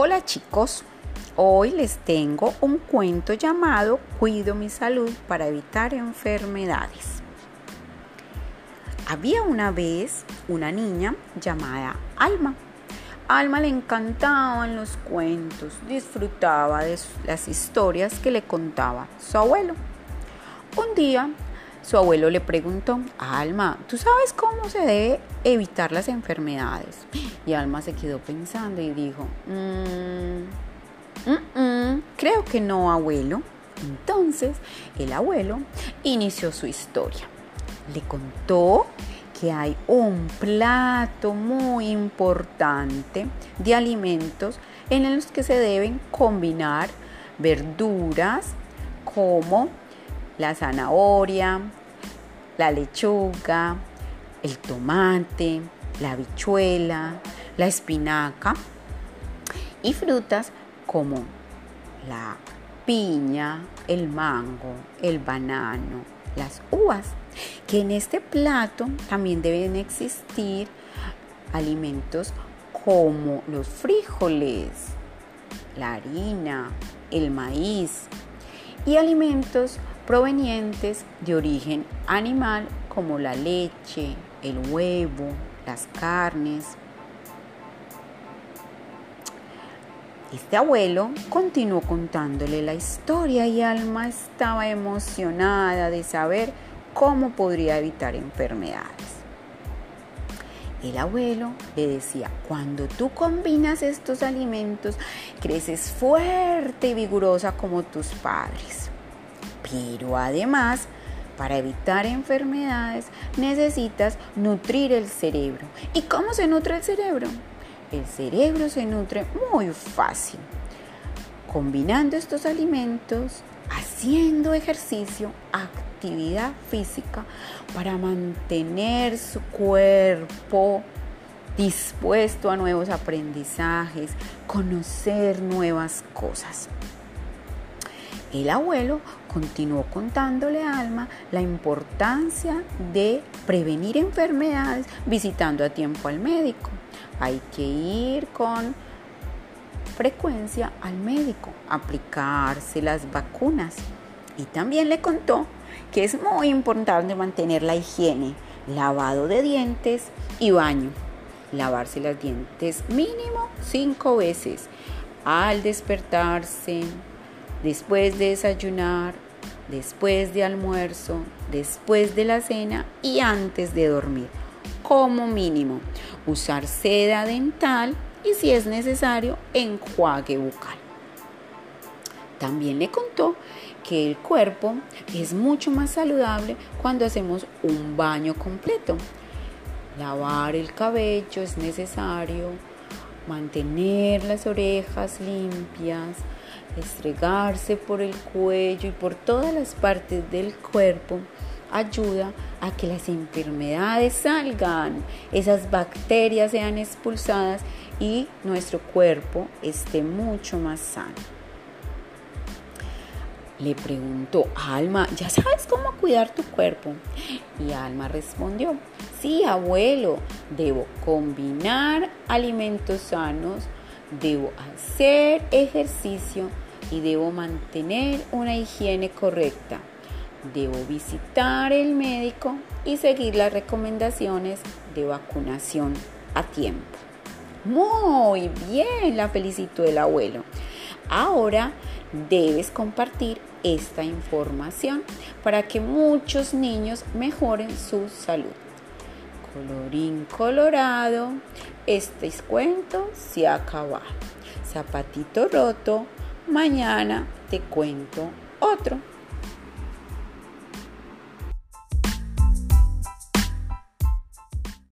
Hola chicos, hoy les tengo un cuento llamado Cuido mi salud para evitar enfermedades. Había una vez una niña llamada Alma. Alma le encantaban los cuentos, disfrutaba de las historias que le contaba su abuelo. Un día su abuelo le preguntó, Alma, ¿tú sabes cómo se debe evitar las enfermedades? Y Alma se quedó pensando y dijo, mm, mm, mm, creo que no, abuelo. Entonces el abuelo inició su historia. Le contó que hay un plato muy importante de alimentos en los que se deben combinar verduras como la zanahoria, la lechuga, el tomate, la habichuela, la espinaca y frutas como la piña, el mango, el banano, las uvas, que en este plato también deben existir alimentos como los frijoles, la harina, el maíz y alimentos provenientes de origen animal como la leche, el huevo, las carnes. Este abuelo continuó contándole la historia y Alma estaba emocionada de saber cómo podría evitar enfermedades. El abuelo le decía, cuando tú combinas estos alimentos, creces fuerte y vigorosa como tus padres. Pero además, para evitar enfermedades necesitas nutrir el cerebro. ¿Y cómo se nutre el cerebro? El cerebro se nutre muy fácil, combinando estos alimentos, haciendo ejercicio, actividad física para mantener su cuerpo dispuesto a nuevos aprendizajes, conocer nuevas cosas. El abuelo continuó contándole a Alma la importancia de prevenir enfermedades visitando a tiempo al médico. Hay que ir con frecuencia al médico, aplicarse las vacunas. Y también le contó que es muy importante mantener la higiene, lavado de dientes y baño. Lavarse los dientes mínimo cinco veces al despertarse, después de desayunar, después de almuerzo, después de la cena y antes de dormir. Como mínimo, usar seda dental y si es necesario, enjuague bucal. También le contó que el cuerpo es mucho más saludable cuando hacemos un baño completo. Lavar el cabello es necesario, mantener las orejas limpias, estregarse por el cuello y por todas las partes del cuerpo ayuda a que las enfermedades salgan, esas bacterias sean expulsadas y nuestro cuerpo esté mucho más sano. Le preguntó, Alma, ¿ya sabes cómo cuidar tu cuerpo? Y Alma respondió, sí, abuelo, debo combinar alimentos sanos, debo hacer ejercicio y debo mantener una higiene correcta. Debo visitar el médico y seguir las recomendaciones de vacunación a tiempo. Muy bien, la felicito el abuelo. Ahora debes compartir esta información para que muchos niños mejoren su salud. Colorín colorado, este cuento se acaba. Zapatito roto, mañana te cuento otro.